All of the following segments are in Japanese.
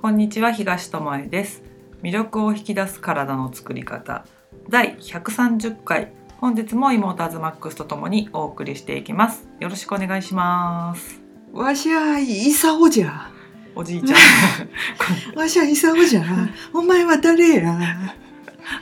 こんにちは東智恵です魅力を引き出す体の作り方第130回本日も妹アズマックスとともにお送りしていきますよろしくお願いしますわしゃイサオじゃ。おじいちゃん わしゃイサオじゃ。お前は誰や。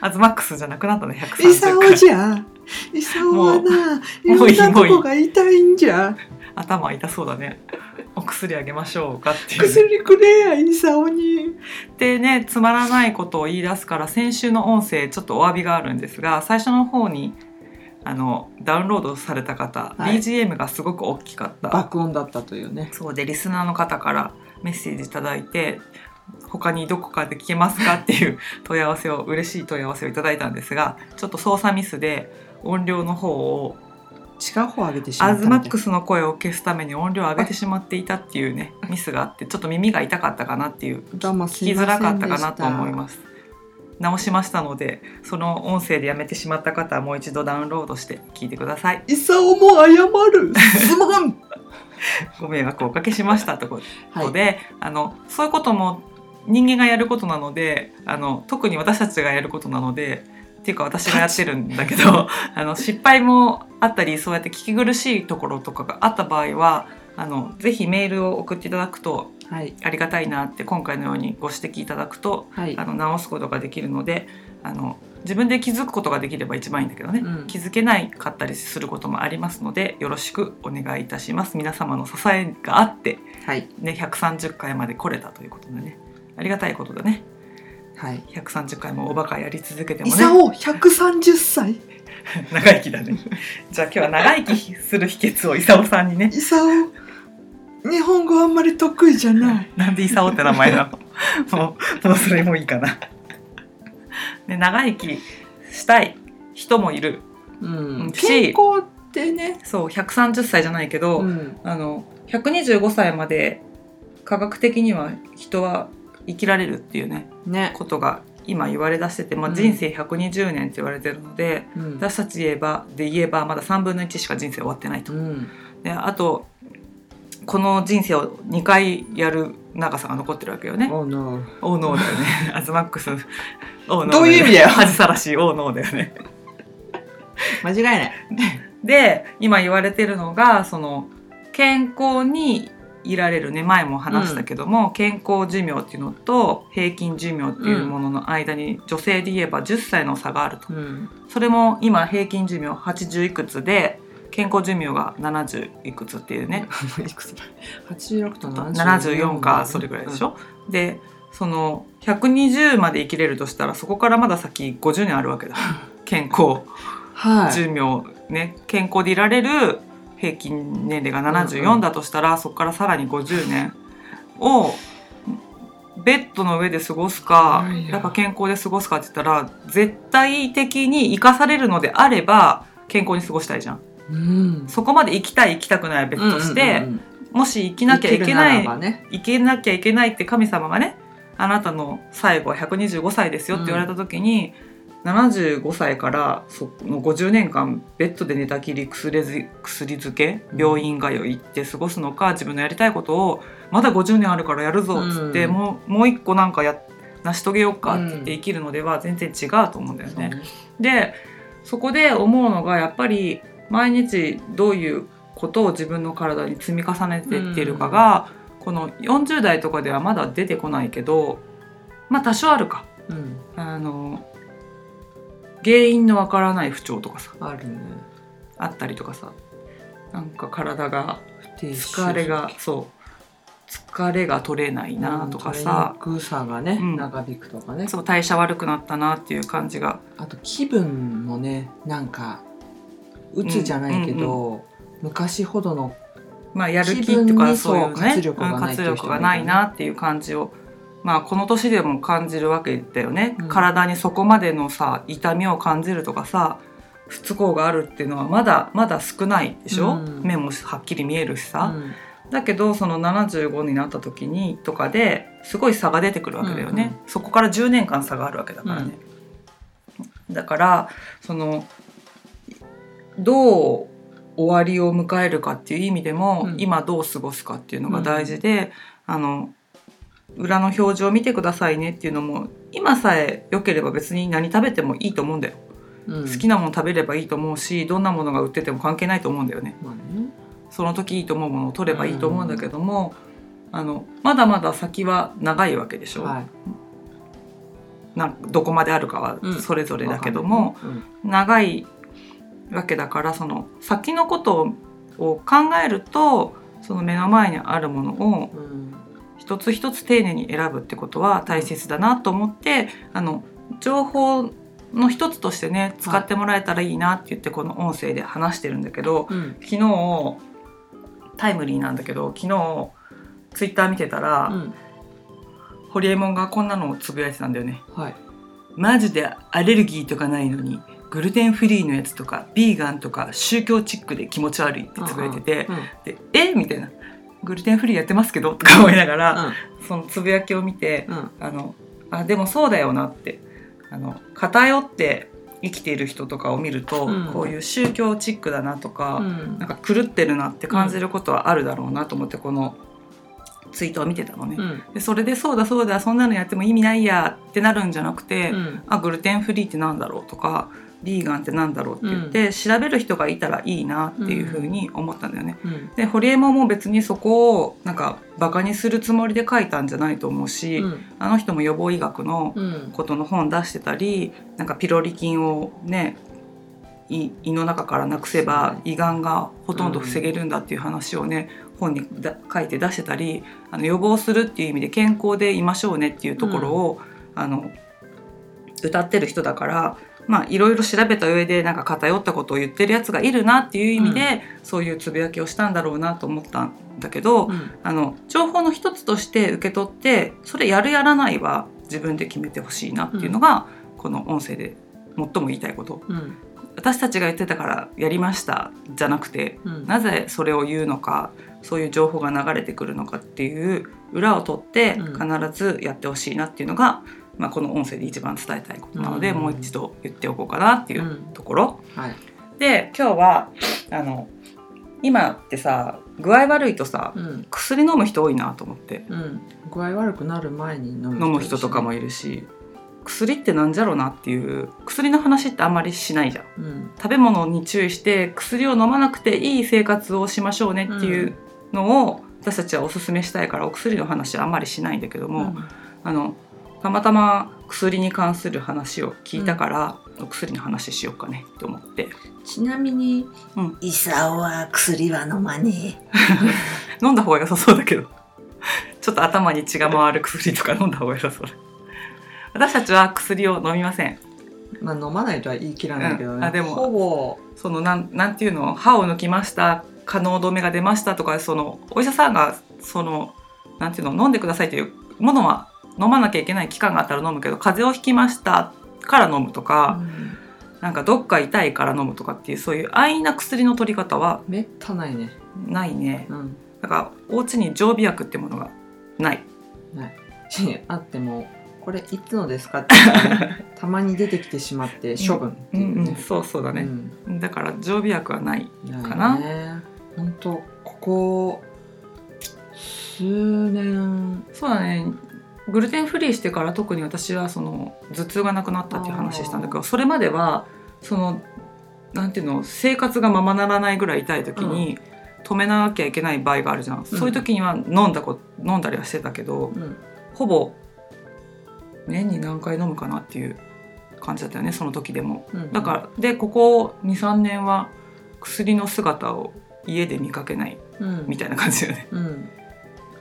アズマックスじゃなくなったねイサ130オ回じゃ。イサオはな、いろんなとこが痛いんじゃ。頭痛そうだね お薬あげましょうかっていう薬くれや、イサオに。でねつまらないことを言い出すから先週の音声ちょっとお詫びがあるんですが最初の方にあのダウンロードされた方、はい BGM がすごく大きかった爆音だったというね。そうでリスナーの方からメッセージいただいて他にどこかで聞けますかっていう 問い合わせを嬉しい問い合わせをいただいたんですがちょっと操作ミスで音量の方を違う方上げてしまアったみたい。ズマックスの声を消すために音量を上げてしまっていたっていうね ミスがあってちょっと耳が痛かったかなっていう聞きづらかったかなと思います。直しましたのでその音声でやめてしまった方はもう一度ダウンロードして聞いてくださいイサオも謝る。すまん。ご迷惑をおかけしましたというこはい。あのそういうことも人間がやることなのであの特に私たちがやることなのでっていうか私がやってるんだけど あの失敗もあったりそうやって聞き苦しいところとかがあった場合はあのぜひメールを送っていただくとはい。ありがたいなって今回のようにご指摘いただくとはいあ。の直すことができるのであの自分で気づくことができれば一番いいんだけどね、うん気づけないかったりすることもありますのでよろしくお願いいたします皆様の支えがあって、はい。ね、130回まで来れたということでねありがたいことだねはい。130回もおバカやり続けてもねイサオ130歳。長生きだねじゃあ今日は長生きする秘訣を功さんにねイサオ、日本語あんまり得意じゃない。なんで功って名前なの？もうもうそれもいいかなで長生きしたい人もいるうんし健康ってね。そう130歳じゃないけど、うん。あの125歳まで科学的には人は生きられるっていうねね。ことが今言われ出してて、まあ、うん人生120年って言われてるので、うん。私たち言えばで言えばまだ3分の1しか人生終わってないと。うん。であとこの人生を2回やる長さが残ってるわけよね。Oh no. オーノーだよね。アズマックス。オーノーどういう意味だよ恥さらしいオーノーだよね。間違いない。で今言われてるのがその健康にいられるね。前も話したけども、健康寿命っていうのと平均寿命っていうものの間に女性で言えば10歳の差があると。うん。それも今平均寿命80いくつで健康寿命が70いくつっていうね。いくつだ ?86 と74かそれぐらいでしょ、でその120まで生きれるとしたらそこからまだ先50年あるわけだ。健康はい。寿命ね。健康でいられる平均年齢が74だとしたら、そこからさらに50年をベッドの上で過ごすかいやっぱ健康で過ごすかって言ったら絶対的に生かされるのであれば健康に過ごしたいじゃんうん。そこまで生きたい生きたくないは別として、うんうんうんもし生きなきゃいけない生ね。生きなきゃいけないって神様がねあなたの最後は125歳ですよって言われた時に、75歳からその50年間ベッドで寝たきり薬漬けうん。病院通いって過ごすのか、自分のやりたいことをまだ50年あるからやるぞっつって、うんもうもう一個なんかや成し遂げようかって言ってうん生きるのでは全然違うと思うんだよね。そうね。でそこで思うのがやっぱり毎日どういうことを自分の体に積み重ねていってるかが、この40代とかではまだ出てこないけどまあ多少あるか。うん。あの原因のわからない不調とかさあるね。あったりとかさなんか体が疲れがそう疲れが取れないなとかさ、取りにくさがね、うん。長引くとかね。そう代謝悪くなったなっていう感じが。あと気分もね、なんか、鬱じゃないけど、昔ほどのまあ、やる気とかにそういうね。活力がないなっていう感じを、まあ、この年でも感じるわけだよね、うん。体にそこまでのさ痛みを感じるとかさ不都合があるっていうのはまだまだ少ないでしょ、うん。目もはっきり見えるしさ、うん。だけどその75になった時にとかですごい差が出てくるわけだよね、そこから10年間差があるわけだからね、だからそのどう終わりを迎えるかっていう意味でも、うん。今どう過ごすかっていうのが大事で、あの裏の表示を見てくださいねっていうのも今さえ良ければ別に何食べてもいいと思うんだよ、うん。好きなもの食べればいいと思うしどんなものが売ってても関係ないと思うんだよね。まあねその時いいと思うものを取ればいいと思うんだけども、あのまだまだ先は長いわけでしょ、はい。なんどこまであるかはうん。それぞれだけども、うん。長いわけだからその先のことを考えるとその目の前にあるものをうん一つ一つ丁寧に選ぶってことは大切だなと思ってあの情報の一つとしてね使ってもらえたらいいなって言ってこの音声で話してるんだけどうん。昨日タイムリーなんだけど昨日ツイッター見てたら、うん。ホリエモンがこんなのをつぶやいてたんだよね。はい。マジでアレルギーとかないのにグルテンフリーのやつとかビーガンとか宗教チックで気持ち悪いってつぶやいててうん。でえ？みたいなグルテンフリーやってますけどとか思いながら、そのつぶやきを見てうん。うんあのあでもそうだよなってあの偏って生きている人とかを見ると、うん。こういう宗教チックだなとか、うん。なんか狂ってるなって感じることはあるだろうなと思ってこのツイートを見てたのね。うん。でそれでそうだそうだそんなのやっても意味ないやってなるんじゃなくて、うん。あグルテンフリーってなんだろうとかビーガンってなんだろうって言って、調べる人がいたらいいなっていうふうに思ったんだよね。うん。でホリエモンも別にそこをなんかバカにするつもりで書いたんじゃないと思うし、うん。あの人も予防医学のうんことの本出してたりなんかピロリ菌をね胃胃の中からなくせば胃がんがほとんど防げるんだっていう話をね、本にだ書いて出してたりあの予防するっていう意味で健康でいましょうねっていうところを、あの歌ってる人だからまあいろいろ調べた上でなんか偏ったことを言ってるやつがいるなっていう意味で、そういうつぶやきをしたんだろうなと思ったんだけど、うん。あの情報の一つとして受け取ってそれやるやらないは自分で決めてほしいなっていうのが、この音声で最も言いたいこと。うん。私たちが言ってたからやりましたじゃなくてうん。なぜそれを言うのかそういう情報が流れてくるのかっていう裏を取ってうん。必ずやってほしいなっていうのが、まあ、この音声で一番伝えたいことなので、うん。もう一度言っておこうかなっていううん。ところ。はい。で今日はあの今ってさ具合悪いとさうん。薬飲む人多いなと思って。うん。具合悪くなる前に飲む飲む人とかもいるし薬ってなんじゃろうなっていう薬の話ってあんまりしないじゃん。うん。食べ物に注意して薬を飲まなくていい生活をしましょうねっていうのを私たちはおすすめしたいからお薬の話はあんまりしないんだけども、あのたまたま薬に関する話を聞いたから、お薬の話しようかねって思って。ちなみにうん。イサオは薬は飲まね 飲んだ方が良さそうだけど。ちょっと頭に血が回る薬とか飲んだ方が良さそうだ。私たちは薬を飲みません。えまあ飲まないとは言い切らないけどね、うん。あでもほぼ。そのなんなんていうの？歯を抜きました可能止めが出ましたとかそのお医者さんがそのなんていうの？飲んでくださいというものは飲まなきゃいけない期間があったら飲むけど風邪をひきましたから飲むとか、なんかどっか痛いから飲むとかっていうそういう安易な薬の取り方はめったないね。ないね。うん。だからお家に常備薬ってものがない。しあってもこれいつのですかって たまに出てきてしまって処分ってうんいうねうん、そうそうだね、だから常備薬はないかかな本当ここ数年そうだねグルテンフリーしてから特に私はその頭痛がなくなったっていう話したんだけどそれまではそのなんていうの生活がままならないぐらい痛い時に止めなきゃいけない場合があるじゃん、そういう時には飲んだこ飲んだりはしてたけどうん。ほぼ年に何回飲むかなっていう感じだったよねその時でも。うんだからでここ23年は薬の姿を家で見かけないうん。みたいな感じだよね。うん。だ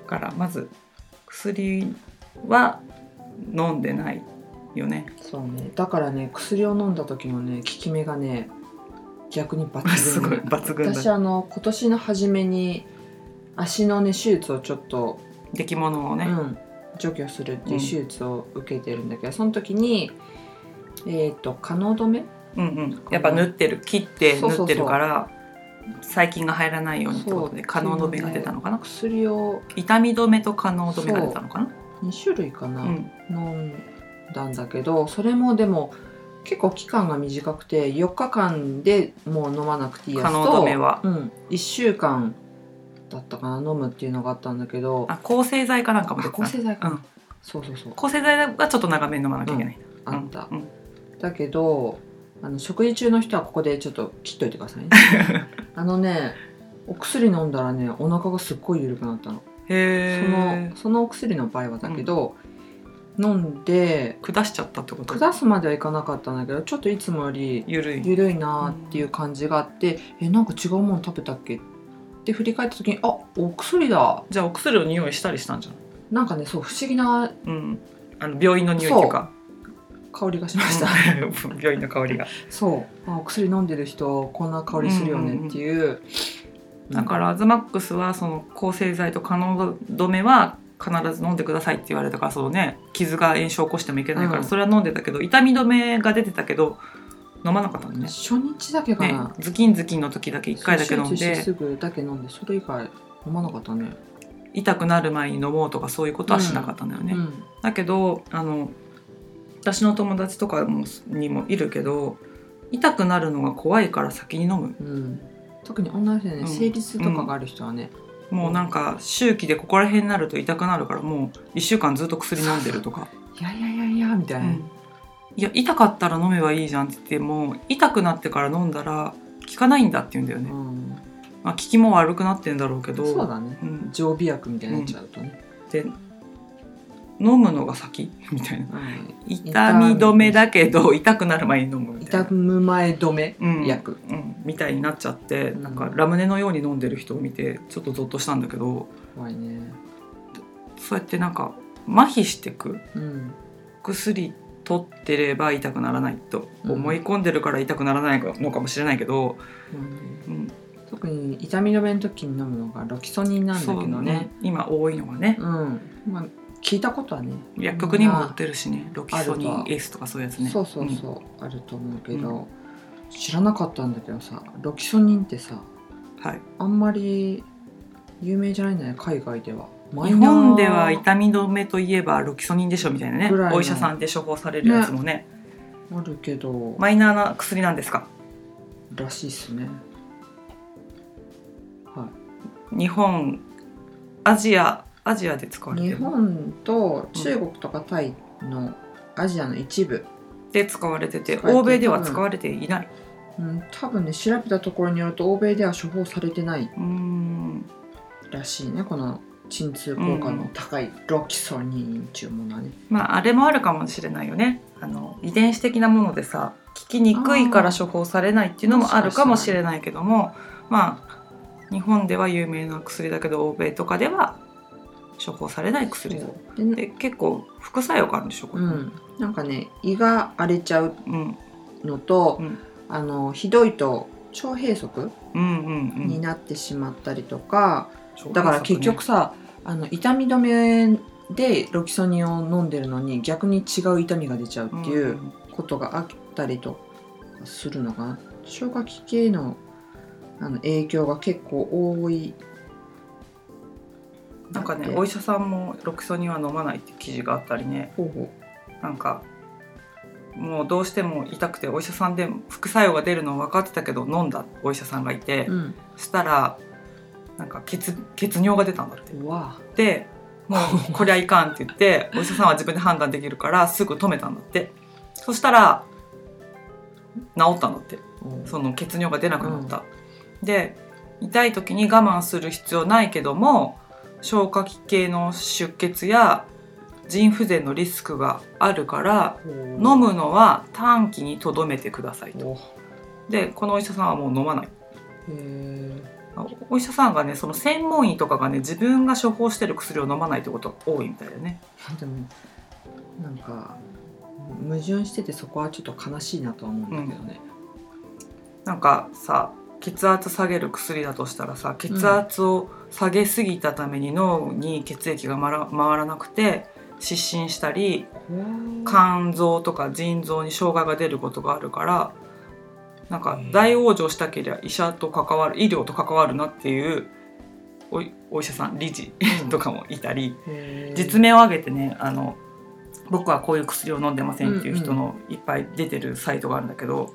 からまず薬は飲んでないよね。そうねだからね薬を飲んだ時のね効き目がね逆に抜群 すごい抜群だ私あの今年の初めに足のね手術をちょっと、出来物をね。うん、除去するっていう手術を受けてるんだけど、その時にえっ、と可能止め？うんうん。やっぱ縫ってる切って縫ってるから細菌が入らないようにってことで可能止めが出たのかな？薬を痛み止めと可能止めが出たのかな？2種類かな、うん。飲んだんだけどそれもでも結構期間が短くて4日間でもう飲まなくていいやつと可能止めは。うん、1週間だったかな飲むっていうのがあったんだけど。あ抗生剤かなんかも抗生剤かうん、そうそうそう。抗生剤はちょっと長めに飲まなきゃいけな。い、あった、うん。だけどあの食事中の人はここでちょっと切っといてくださいね。あのねお薬飲んだらねお腹がすっごい緩くなったの。へそえのそのお薬の場合はだけど、飲んで下しちゃったってこと？下すまではいかなかったんだけどちょっといつもよりゆるい。緩いなっていう感じがあって、えなんか違うもの食べたっけ？って振り返った時にあお薬だ。じゃあお薬を匂いしたりしたんじゃない？なんかねそう不思議なうん。あの病院の匂いっていうか。香りがしました。うん。病院の香りが。そう。あお薬飲んでる人こんな香りするよねっていう,、だからアズマックスはその抗生剤と可能止めは必ず飲んでくださいって言われたからそうね傷が炎症を起こしてもいけないから、うん。それは飲んでたけど痛み止めが出てたけど飲まなかったのね。初日だけかねな、ズキンズキンの時だけ1回だけ飲ん手術してすでぐだけ飲んでそれ以外飲まなかったね。痛くなる前に飲もうとかそういうことはしなかったんだよね、うん。だけどあの私の友達とかもにもいるけど痛くなるのが怖いから先に飲む。うん、特に女の人でね、うん。生理痛とかがある人はね、もうなんか周期でここら辺になると痛くなるからもう1週間ずっと薬飲んでるとか、いやいやいやいやみたいな、うん。いや痛かったら飲めばいいじゃんって言っても痛くなってから飲んだら効かないんだって言うんだよね、うん。まあ、効きも悪くなってんだろうけど。そうだね。うん、常備薬みたいになっちゃうとね、で飲むのが先？みたいな。うん痛み止めだけど痛くなる前に飲むみたいな。痛む前止めうん。薬、うん、みたいになっちゃって、うん。なんかラムネのように飲んでる人を見てちょっとゾッとしたんだけど怖いね。そうやってなんか麻痺してくうん。薬取ってれば痛くならないと思い込んでるから痛くならないのかもしれないけど、うんうん。特に痛み止めの時に飲むのがロキソニンなんだけどね。今多いのがね。うん。まあ聞いたことはね。薬局にも売ってるしね。ロキソニンあると S とかそういうやつね。そうそうそう、あると思うけど、知らなかったんだけどさロキソニンってさうんはい、あんまり有名じゃないんだよね海外では。マ日本では痛み止めといえばロキソニンでしょみたいなね。お医者さんで処方されるやつもね。あるけど、マイナーな薬なんですか？らしいっすね。は日本アジアアジアで使われてる。本と中国とかタイのアジアの一部、で使われてて使われて欧米では使われていない。うん、多分ね調べたところによると欧米では処方されてない。うーん。らしいね。この鎮痛効果の高いロキソニンっていうものはね、まああれもあるかもしれないよね。あの遺伝子的なものでさ効きにくいから処方されないっていうのもあるかもしれないけどもまあ日本では有名な薬だけど欧米とかでは処方されない薬だ。でで結構副作用があるんでしょこれ、うん、なんかね胃が荒れちゃううん、のと、うん。あのひどいと腸閉塞うんうんうん。になってしまったりとか、そうだから結局さあの痛み止めでロキソニンを飲んでるのに逆に違う痛みが出ちゃうっていうことがあったりとかするのかな消化器系のあの影響が結構多いなんかねお医者さんもロキソニンは飲まないって記事があったりね。ほうほなんかもうどうしても痛くてお医者さんで副作用が出るの分かってたけど飲んだお医者さんがいて、ううん。したらなんか血血尿が出たんだって。でもう こりゃいかんって言ってお医者さんは自分で判断できるからすぐ止めたんだって。そしたら治ったんだって。その血尿が出なくなった、で痛い時に我慢する必要ないけども消化器系の出血や腎不全のリスクがあるから飲むのは短期にとどめてくださいと。おでこのお医者さんはもう飲まない。へお医者さんがねその専門医とかがね自分が処方してる薬を飲まないってことが多いみたいだね。ーでもなんか矛盾しててそこはちょっと悲しいなとは思うんだけどね、なんかさ血圧下げる薬だとしたらさ血圧を下げすぎたために脳に血液が回らなくて失神したり肝臓とか腎臓に障害が出ることがあるからなんか大往生したければ医者と関わる医療と関わるなっていうおいお医者さん理事とかもいたり実名を挙げてねあの僕はこういう薬を飲んでませんっていう人のいっぱい出てるサイトがあるんだけど、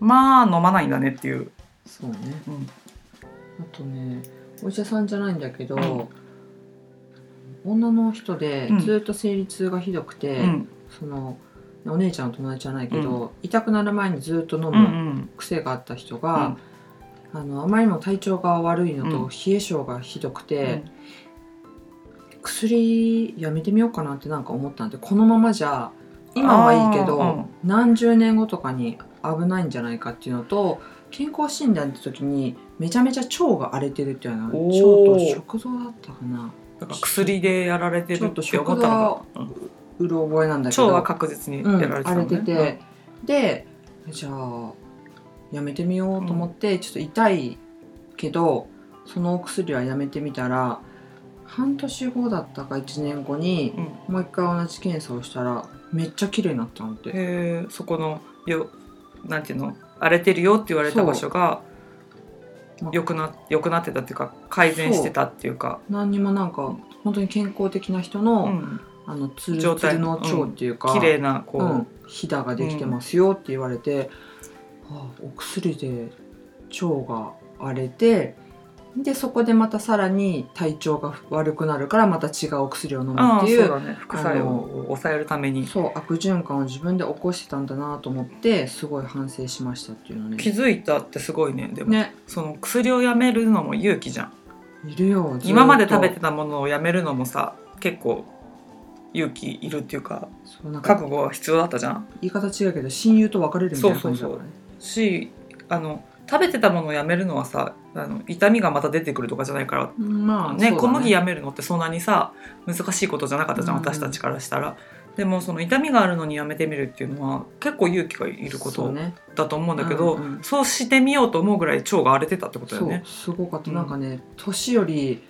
まあ飲まないんだねっていう、そうね。うん。あとねお医者さんじゃないんだけど、うん。女の人でうん。ずっと生理痛がひどくて、うん。そのお姉ちゃんの友達じゃないけど、痛くなる前にずっと飲うんうむん。癖があった人が、あのあまりにも体調が悪いのと、うん。冷え性がひどくて、薬やめてみようかなってなんか思ったんでこのままじゃ今はいいけど、何十年後とかに危ないんじゃないかっていうのと健康診断って時にめちゃめちゃ腸が荒れてるっていうのはおー。腸と食道だったかな。だから薬でやられてるって思ったのかな、うる覚えなんだけど。腸は確実にやられてた荒のね、れてて、でじゃあやめてみようと思って、ちょっと痛いけどそのお薬はやめてみたら半年後だったか1年後にうん。うんもう一回同じ検査をしたらめっちゃ綺麗になったのって。へえそこのよなんていうの？荒れてるよって言われた場所がまあ良くな良くなってたっていうか改善してたっていうか。何にもなんか本当に健康的な人の,、うん。あのツルツルの腸っていうか、綺麗なこう、うん、ひだができてますよって言われて、はあ、お薬で腸が荒れてでそこでまたさらに体調が悪くなるからまた違うお薬を飲むっていうね。副作用を抑えるために。そう悪循環を自分で起こしてたんだなと思ってすごい反省しましたっていうのね。気づいたってすごいね。でも、ね。その薬をやめるのも勇気じゃん。いるよ今まで食べてたものをやめるのもさ結構勇気いるっていうかそうなんか覚悟は必要だったじゃん。言い方違うけど親友と別れるみたいな感じだからね。しあの食べてたものをやめるのはさあの痛みがまた出てくるとかじゃないから。まあねそうだ小麦やめるのってそんなにさ難しいことじゃなかったじゃん、うん。私たちからしたら。でもその痛みがあるのにやめてみるっていうのは結構勇気がいることそうね。だと思うんだけどうんうんそうしてみようと思うぐらい腸が荒れてたってことだよそうね。すごかった、うんなんかね年より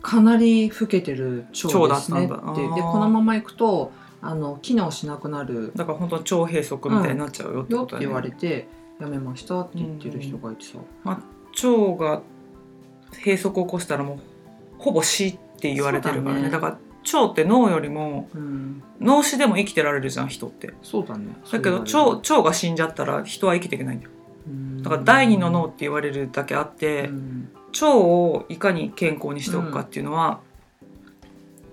かなり老けてる腸ですねって。腸だったんだ。あー。でこのままいくとあの機能しなくなる。だから本当に腸閉塞みたいになっちゃうよってことだよね。言われてやめましたって言ってる人がいてさ、腸が閉塞を起こしたらもうほぼ死って言われてるからね。だね。だから腸って脳よりもうん、脳死でも生きてられるじゃん人って。そうだね。だけど腸腸が死んじゃったら人は生きていけないんだよ。だから第二の脳って言われるだけあって、うん。腸をいかに健康にしておくかっていうのは、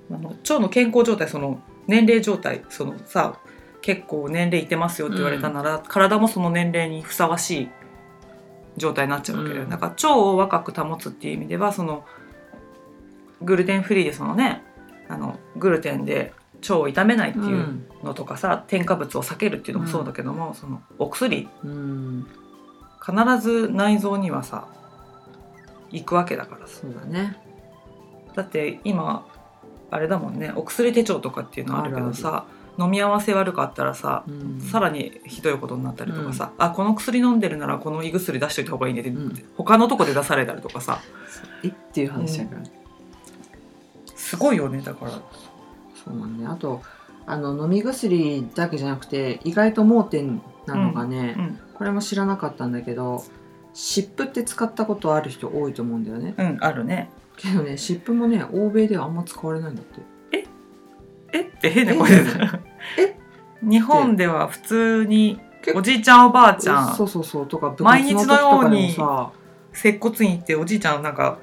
あの腸の健康状態その年齢状態そのさ結構年齢いってますよって言われたなら、体もその年齢にふさわしい状態になっちゃうわけで、うん。だから腸を若く保つっていう意味ではそのグルテンフリーでそのねあのグルテンで腸を傷めないっていううんのとかさ、添加物を避けるっていうのもそうだけども、そのお薬。うん、必ず内臓にはさ行くわけだからさ。そうだね。だって今あれだもんねお薬手帳とかっていうのあるけどさ飲み合わせ悪かったらさ、うん。さらにひどいことになったりとかさ、あこの薬飲んでるならこの胃薬出しといた方がいいねって、うん。他のとこで出されたりとかさ。えっていう話だから、すごいよねだから。そうなんねあとあの飲み薬だけじゃなくて意外と盲点なのがね、うんこれも知らなかったんだけど湿布って使ったことある人多いと思うんだよね。うんあるね。けどね湿布もね欧米ではあんま使われないんだってえ？って変な声え？でえ？日本では普通におじいちゃんおばあちゃんそうそうそう。とか部毎日活のように接骨院行っておじいちゃんなんか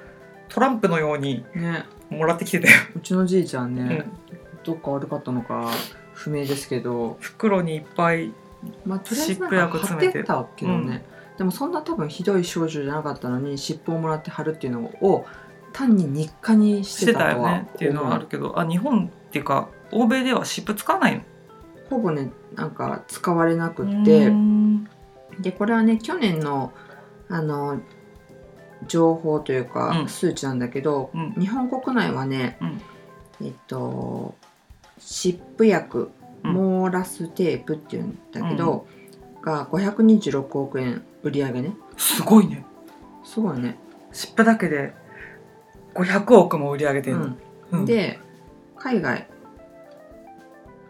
トランプのようにね。もらってきてたよ、うちのじいちゃんね、うん。どっか悪かったのか不明ですけど。袋にいっぱい湿布薬詰めっててたけどね、でもそんな多分ひどい症状じゃなかったのに湿布をもらって貼るっていうのを単に日課にししててたよねっていうのはあるけど。あ日本っていうか欧米では湿布使わないの？ほぼねなんか使われなくうってでこれはね去年のあの情報というか、うん。数値なんだけどうん。日本国内はね、うん。えっと湿布薬うん。モーラステープっていうんだけど、が526億円売り上げね。すごいね。すごいね、湿布だけで500億も売り上げてるの、で海外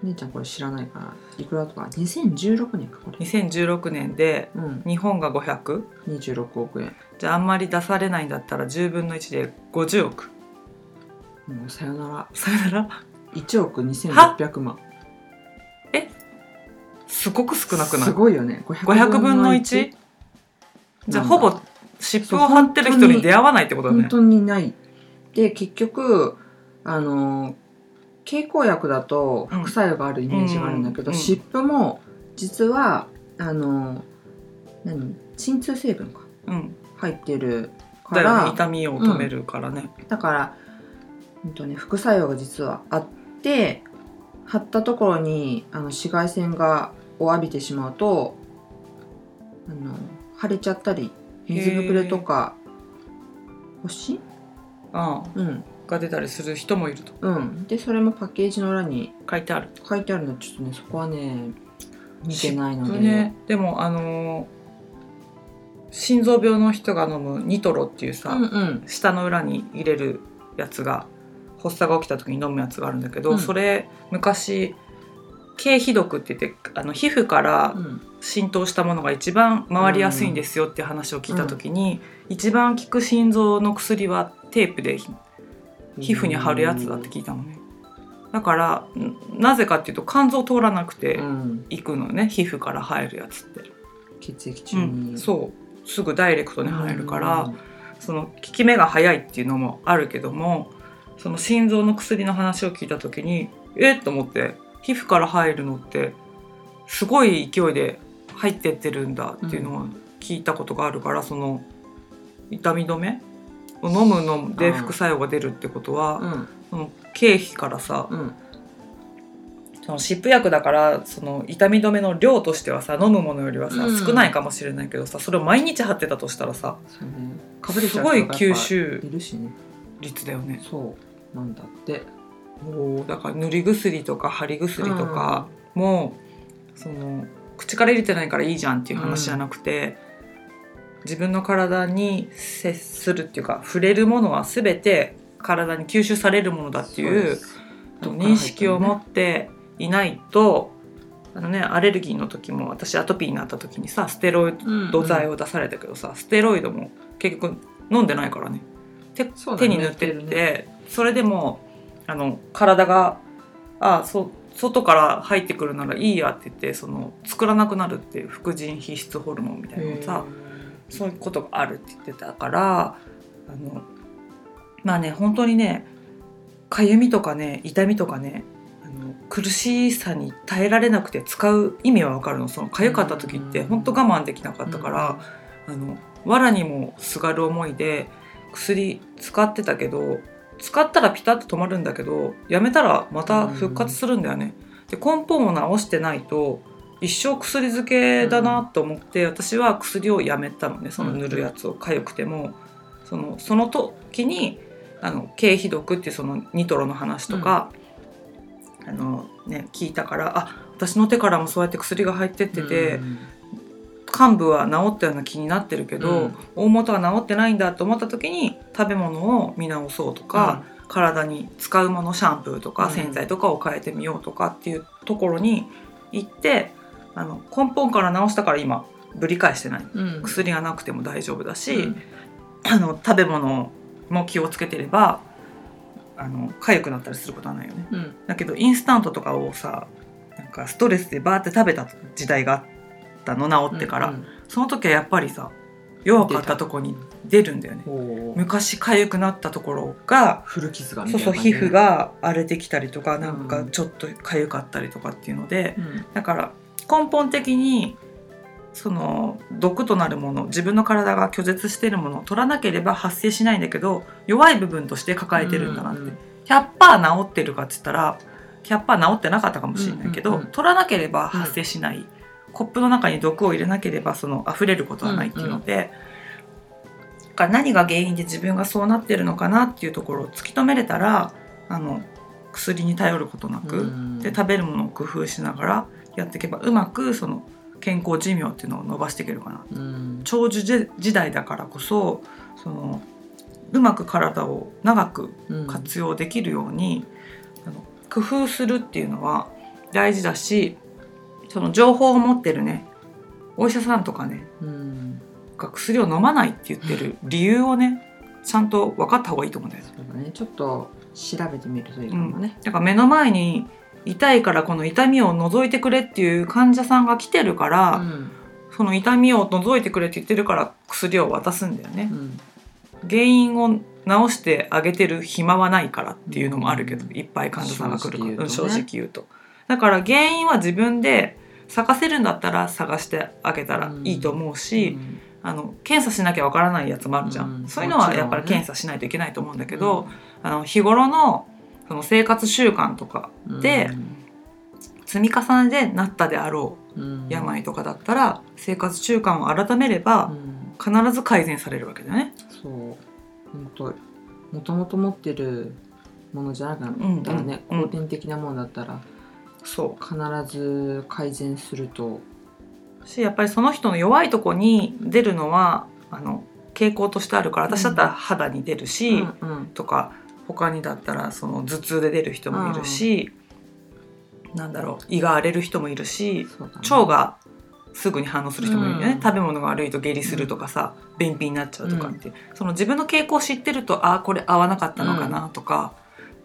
姉ちゃんこれ知らないからいくらとか？2016年かこれ、2016年でうん、日本が500 26億円。じゃああんまり出されないんだったら10分の1で50億。もうさよなら。さよなら？1億2600万。すごく少なくない？すごいよね。500, 500分の 1? じゃあほぼ湿布を貼ってる人に出会わないってことだね。本当にない。で結局あの経口薬だと副作用があるイメージがあるんだけど、湿布も実はあの何？鎮痛成分がうん。入ってるから。ね。痛みを止めるからね、だから、うんとね、副作用が実はあって貼ったところにあの紫外線がを浴びてしまうとあの腫れちゃったり水ぶくれとか星？うんうんが出たりする人もいると。うん。でそれもパッケージの裏に書いてある。書いてあるの。ちょっとねそこはね見てないので、ね、でもあのー心臓病の人が飲むニトロっていうさ、うんうん。舌の裏に入れるやつが発作が起きた時に飲むやつがあるんだけど、うん。それ昔経皮毒って言ってあの皮膚からうん。浸透したものが一番回りやすいんですよって話を聞いた時に、一番効く心臓の薬はテープでひ皮膚に貼るやつだって聞いたのね。だからんなぜかっていうと肝臓通らなくてうん。いくのよね。皮膚から入るやつって、血液中うに、ん、そう。すぐダイレクトに入るから、うん。その効き目が早いっていうのもあるけどもその心臓の薬の話を聞いた時にえっと思って皮膚から入るのってすごい勢いで入ってってるんだっていうのを聞いたことがあるから、その痛み止めを飲むので副作用が出るってことは、うん。その経費からさうん。その湿布薬だからその痛み止めの量としてはさ飲むものよりはさ、うん。少ないかもしれないけどさそれを毎日貼ってたとしたらさね。すごい吸収率だよね。そう。なんだって。もうだから塗り薬とか貼り薬とかも、その口から入れてないからいいじゃんっていう話じゃなくて、自分の体に接するっていうか触れるものは全て体に吸収されるものだっていう認識を持っていないと、あのねアレルギーの時も私アトピーになった時にさステロイド剤を出されたけどさ、ステロイドも結局飲んでないからね。手ね手に塗ってって、塗ってそれでもあの体があそ外から入ってくるならいいやって言ってその作らなくなるっていう副腎皮質ホルモンみたいなのさそういうことがあるって言ってたからあのまあね本当にねかゆみとかね痛みとかねあの苦しさに耐えられなくて使う意味はわかるの。そのかゆかった時ってうん。本当我慢できなかったから、あの藁にもすがる思いで薬使ってたけど使ったらピタッと止まるんだけどやめたらまた復活するんだよね。で根本を治してないと一生薬漬けだなと思って、私は薬をやめたのねその塗るやつを痒くても。そのその時にあの経皮毒っていうそのニトロの話とか、あのね、聞いたからあ私の手からもそうやって薬が入ってってて、うん幹部は治ったような気になってるけど、うん。大元は治ってないんだと思った時に食べ物を見直そうとか、体に使うものシャンプーとかうん。洗剤とかを変えてみようとかっていうところに行ってあの根本から治したから今ぶり返してない。うん。薬がなくても大丈夫だし、うん。あの食べ物も気をつけてればあの痒くなったりすることはないよね。うん。だけどインスタントとかをさなんかストレスでバーって食べた時代があったの治ってから、うんその時はやっぱりさ弱かったとこに出るんだよね。昔痒くなったところが古傷がみそうそう皮膚が荒れてきたりとかなんかうんちょっと痒かったりとかっていうので、うん。だから根本的にその毒となるもの自分の体が拒絶しているものを取らなければ発生しないんだけど弱い部分として抱えてるんだなって、うん100%治ってるかっつったら100%治ってなかったかもしれないけど、うんうんうん。取らなければ発生しない、コップの中に毒を入れなければその溢れることはないっていうので、だから何が原因で自分がそうなってるのかなっていうところを突き止めれたらあの薬に頼ることなく、うん。で食べるものを工夫しながらやっていけばうまくその健康寿命っていうのを伸ばしていけるかな。うん。長寿時時代だからこそそのうまく体を長くうん。活用できるように、あの工夫するっていうのは大事だしその情報を持ってるねお医者さんとかねうん。が薬を飲まないって言ってる理由をねちゃんと分かった方がいいと思うんだよね。ちょっと調べてみるといいかもね、だから目の前に痛いからこの痛みを除いてくれっていう患者さんが来てるから、その痛みを除いてくれって言ってるから薬を渡すんだよね。う。ん。原因を治してあげてる暇はないからっていうのもあるけど、うん。いっぱい患者さんが来るから。正直言うとね。だから原因は自分で探せるんだったら探してあげたらいいと思うし、うん。あの検査しなきゃわからないやつもあるじゃん、うん。そういうのはやっぱり検査しないといけないと思うんだけど、あの日頃のその生活習慣とかで積み重ねでなったであろう病とかだったら生活習慣を改めればうん。必ず改善されるわけだよね。そう。本当もともと持ってるものじゃなかったらね、後天的なものだったらそ必ず改善すると。うしやっぱりその人の弱いとこに出るのはあの傾向としてあるから私だったら肌に出るし、うんうん。とか他にだったらその頭痛で出る人もいるし、なんだろう胃が荒れる人もいるしね。腸がすぐに反応する人もいるよね、うん。食べ物が悪いと下痢するとかさ、便秘になっちゃうとかって、その自分の傾向を知ってるとああこれ合わなかったのかなとか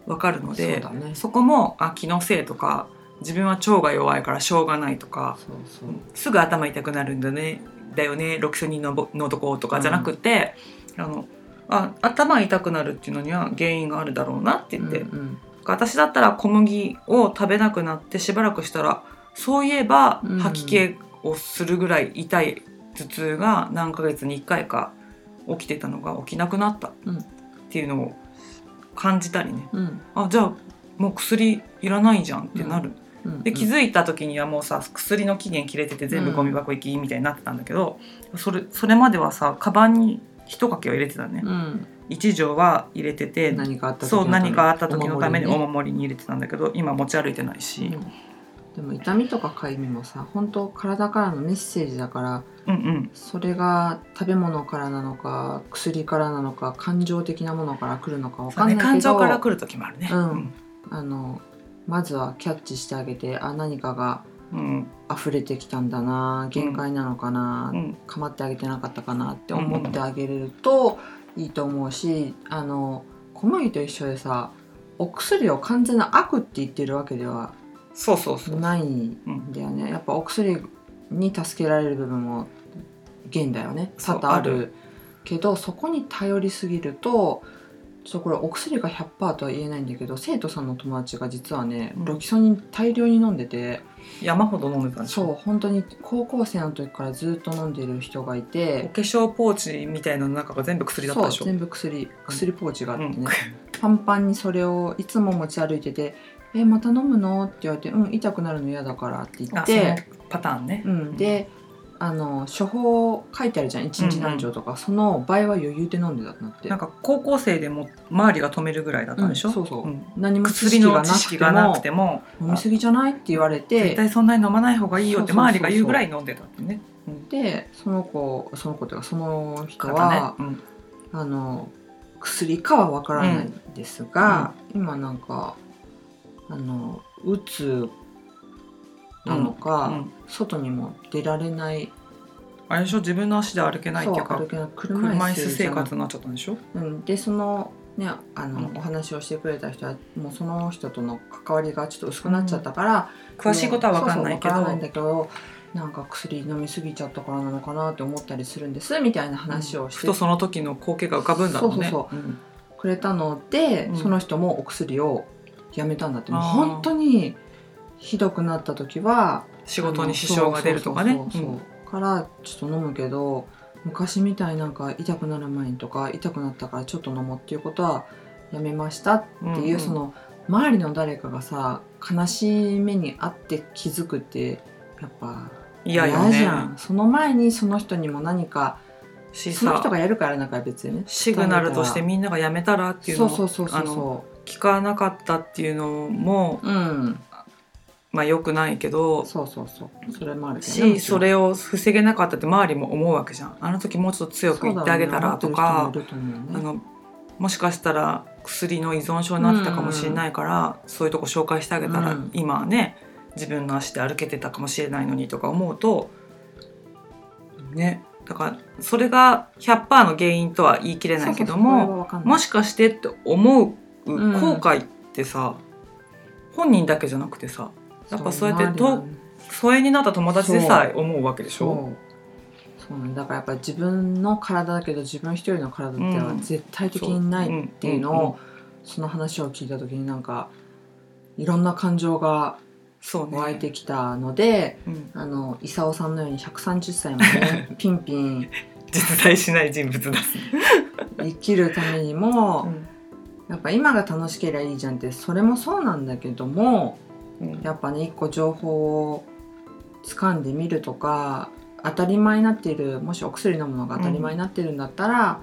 分かるので、そね。そこもあ気のせいとか自分は腸が弱いからしょうがないとかすぐ頭痛くなるんだねだよねロキソニンのぼのとことかじゃなくて、あのあ頭痛くなるっていうのには原因があるだろうなって言って、うんうん。私だったら小麦を食べなくなってしばらくしたらそういえばうん。吐き気をするぐらい痛い頭痛が何ヶ月に1回か起きてたのが起きなくなったうん。っていうのを感じたりね。うん。あじゃあもう薬いらないじゃんってなる、うん。で気づいた時にはもうさ薬の期限切れてて全部ゴミ箱行きみたいになってたんだけど、それそれまではさカバンに一かけを入れてたね、うん。一錠は入れてて何かあった時そうのため何かあった時のためにおお守守りに入れてたんだけど今持ち歩いてないし、うん。でも痛みとか痒みもさ本当体からのメッセージだからうんうん。それが食べ物からなのか薬からなのか感情的なものから来るのかわそうねかんないけど感情から来る時もあるね。うん。あのまずはキャッチしてあげてあ何かがうん溢れてきたん。だな限界なのかな、うん。構ってあげてなかったかなって思ってあげれるといいと思うしあの小麦と一緒でさお薬を完全な悪って言ってるわけではないん。だよねやっぱお薬に助けられる部分も現だよね多々あるあるけどそこに頼りすぎるとちょっとこれお薬が100%とは言えないんだけど生徒さんの友達が実はねうんロキソニン大量に飲んでて、山ほど飲んでたんでしょそう本当に高校生の時からずっと飲んでる人がいおて化粧ポーチみたいなの中が全部薬だったでしょ？そう全部薬薬ポーチがあってね、うん。パンパンにそれをいつも持ち歩いてて「えまた飲むの?」って言われて「うん痛くなるの嫌だから」って言あそのって。パターンね、うん、であの処方書いてあるじゃん。一日何錠とか、その倍は余裕で飲んでたってなって。なんか高校生でも周りが止めるぐらいだったんでしょ、うんそうそう。うん。何も知薬の識がなく知識てもがなくても飲みすぎじゃないって言われ絶て対そんなに飲まない方がいいよって周りが言うぐらい飲んでたってね。うん。でその子その子というかその人方は、ね。うん。あの薬かはわからないんですが、今なんかあのうつなのか、うん外にも出られない。あれでしょ？自分の足で歩けないっていうか車車椅子生活になっちゃったんでしょ？うん、でそのねあの、うん。お話をしてくれた人はもうその人との関わりがちょっと薄くなっちゃったから、詳しいことは分かんないけど。そうそうけどなんか薬飲みすぎちゃったからなのかなって思ったりするんですみたいな話をして。ふとその時の光景が浮かぶんだろうね。そうそうう。ん。くれたので、うん。その人もお薬をやめたんだって。本当にひどくなった時は仕事に支障が出るとかね。からちょっと飲むけど昔みたいなんか痛くなる前にとか痛くなったからちょっと飲もうっていうことはやめましたっていう、うんうん。その周りの誰かがさ悲しい目にあって気づくってやっぱ嫌じゃん。その前にその人にも何かしその人さがやるからなんか別に。ねシグナルとしてみんながやめたらっていうのを聞かなかったっていうのもううんまあ良くないけどそうそうそう。それもあるけどね。しそれを防げなかったって周りも思うわけじゃん。あの時もうちょっと強く言ってあげたらとか、そうだよね。思ってる人もいると思うねあのもしかしたら薬の依存症になってたかもしれないから、そういうとこ紹介してあげたら、うん。今はね自分の足で歩けてたかもしれないのにとか思うとね。だからそれが100%の原因とは言い切れないけどももししかしてって思ううん後悔ってさ、本人だけじゃなくてさやっぱそうやってと疎遠になった友達でさえ思うわけでしょ？そう。なんだ。だからやっぱり自分の体だけど自分一人の体では絶対的にないっていうのを、その話を聞いた時になんかいろんな感情がそうね。湧いてきたので、うん。あの功さんのように130歳までピンピン。実在しない人物ですね、生きるためにも、やっぱ今が楽しければいいじゃんってそれもそうなんだけどもうんやっぱね一個情報を掴んでみるとか当たり前になっているもしお薬飲むのが当たり前になってるんだったら、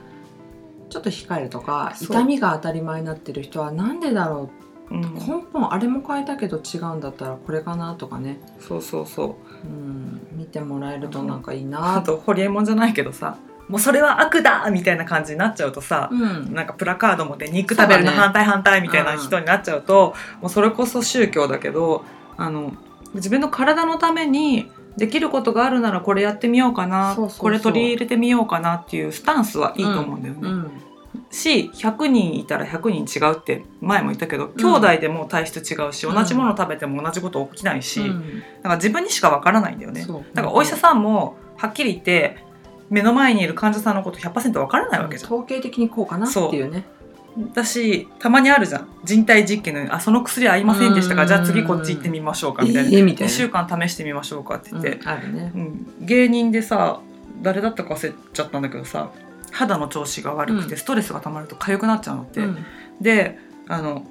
ちょっと控えるとか痛みが当たり前になってる人はなんでだろう？ん。う根本あれも変えたけど違うんだったらこれかなとかね、そうそうそう。うん、見てもらえるとなんかいいあなと ホリエモンじゃないけどさもうそれは悪だみたいな感じになっちゃうとさ、うん。なんかプラカードもで肉食べるの反対反対みたいな人になっちゃうと、もうそれこそ宗教だけどあの自分の体のためにできることがあるならこれやってみようかなこれ取り入れてみようかなっていうスタンスはいいと思うんだよね。うん。し100人いたら100人違うって前も言ったけど、兄弟でも体質違うしうん。同じもの食べても同じこと起きないし、だうん。から自分にしかわからないんだよね。だからお医者さんもはっきり言って目の前にいる患者さんのこと100%わからないわけじゃん。統計的にこうかなっていうね。だしたまにあるじゃん。人体実験のあその薬合いませんでしたか？うん。じゃあ次こっち行ってみましょうかみたいな、えーみたいな。2週間試してみましょうかって言って、うんあるね。うん。芸人でさ誰だったか忘れちゃったんだけどさ肌の調子が悪くてうん。ストレスが溜まると痒くなっちゃうのって、うん。であの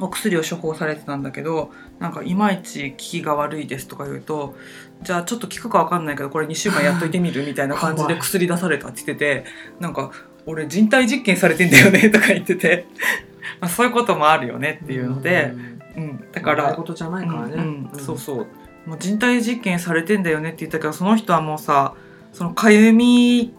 お薬を処方されてたんだけどなんかいまいち効きが悪いですとか言うとじゃあちょっと効くか分かんないけどこれ2週間やっといてみるみたいな感じで薬出されたって言っててなんか俺人体実験されてんだよね とか言ってて。まあそういうこともあるよねっていうので、うん、だか笑いら、事じゃないからね、うんうん。そうそう。もう人体実験されてんだよねって言ったけどその人はもうさそのかゆみ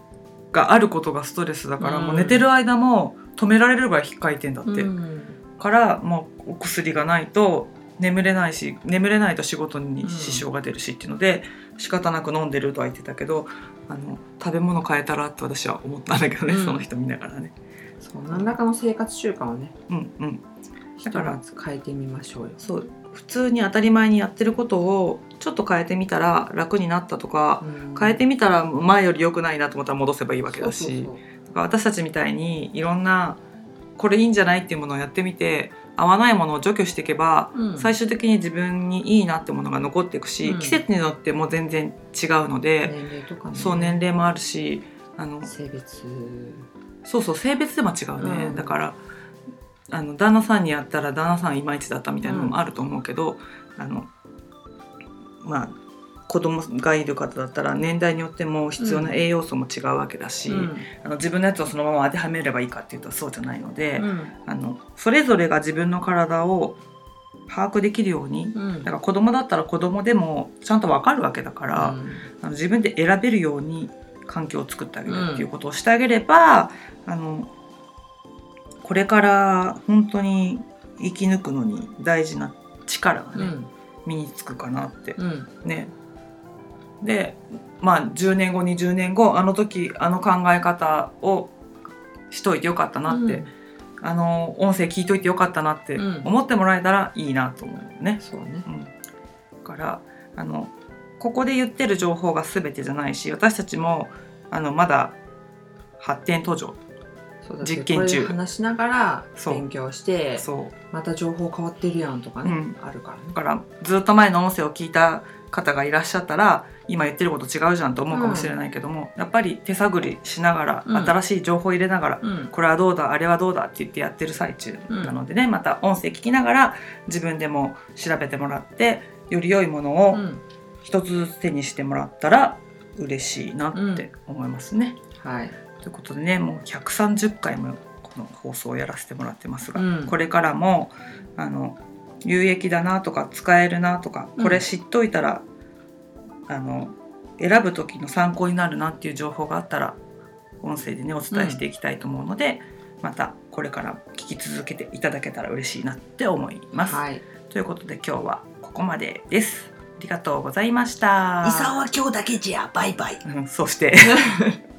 があることがストレスだから、うん。もう寝てる間も止められるぐらい引っかいてんだって。うんからもうお薬がないと眠れないし眠れないと仕事に支障が出るしっていうので、仕方なく飲んでるとは言ってたけどあの食べ物変えたらって私は思ったんだけどね、うん。その人見ながらね。そう。何らかの生活習慣をねうんうん、ひとまず変えてみましょうよ。そう。普通に当たり前にやってることをちょっと変えてみたら楽になったとか、変えてみたら前より良くないなと思ったら戻せばいいわけだし。私たちみたいにいろんなこれいいんじゃないっていうものをやってみて合わないものを除去していけばうん。最終的に自分にいいなってものが残っていくし、うん。季節によっても全然違うので、年齢とかね。そう年齢もあるしあの性別。そうそう性別でも違うね、うん。だからあの旦那さんにやったら旦那さんいまいちだったみたいなのもあると思うけど、あのまあ子供がいる方だったら年代によっても必要な栄養素も違うわけだし、うん。あの自分のやつをそのまま当てはめればいいかっていうとそうじゃないので、うん。あのそれぞれが自分の体を把握できるようにうん。だから子供だったら子供でもちゃんと分かるわけだから、あの自分で選べるように環境を作ってあげるっていうことをしてあげれば、あのこれから本当に生き抜くのに大事な力がね、うん。身につくかなってうん。ね。でまあ10年後20年後あの時あの考え方をしといてよかったなって、あの音声聞いといてよかったなってうん。思ってもらえたらいいなと思うね。そうね。うん、だからあのここで言ってる情報が全てじゃないし私たちもあのまだ発展途上実験中。話しながら勉強してそう。また情報変わってるやんとかね、うん。あるからね。だからずっと前の音声を聞いた方がいらっしゃったら今言ってること違うじゃんと思うかもしれないけども、やっぱり手探りしながら、うん。新しい情報を入れながらうん。これはどうだあれはどうだって言ってやってる最中なのでね、また音声聞きながら自分でも調べてもらってより良いものをうん。一つずつ手にしてもらったら嬉しいなって思いますね。はい。ということでねもう130回もこの放送をやらせてもらってますが、うん。これからもあの有益だなとか使えるなとかうんこれ知っといたら、あの選ぶ時の参考になるなっていう情報があったら音声でねお伝えしていきたいと思うので、またこれから聞き続けていただけたら嬉しいなって思います。はいということで今日はここまでです。ありがとうございました。は今日だけじゃバイバイうんそして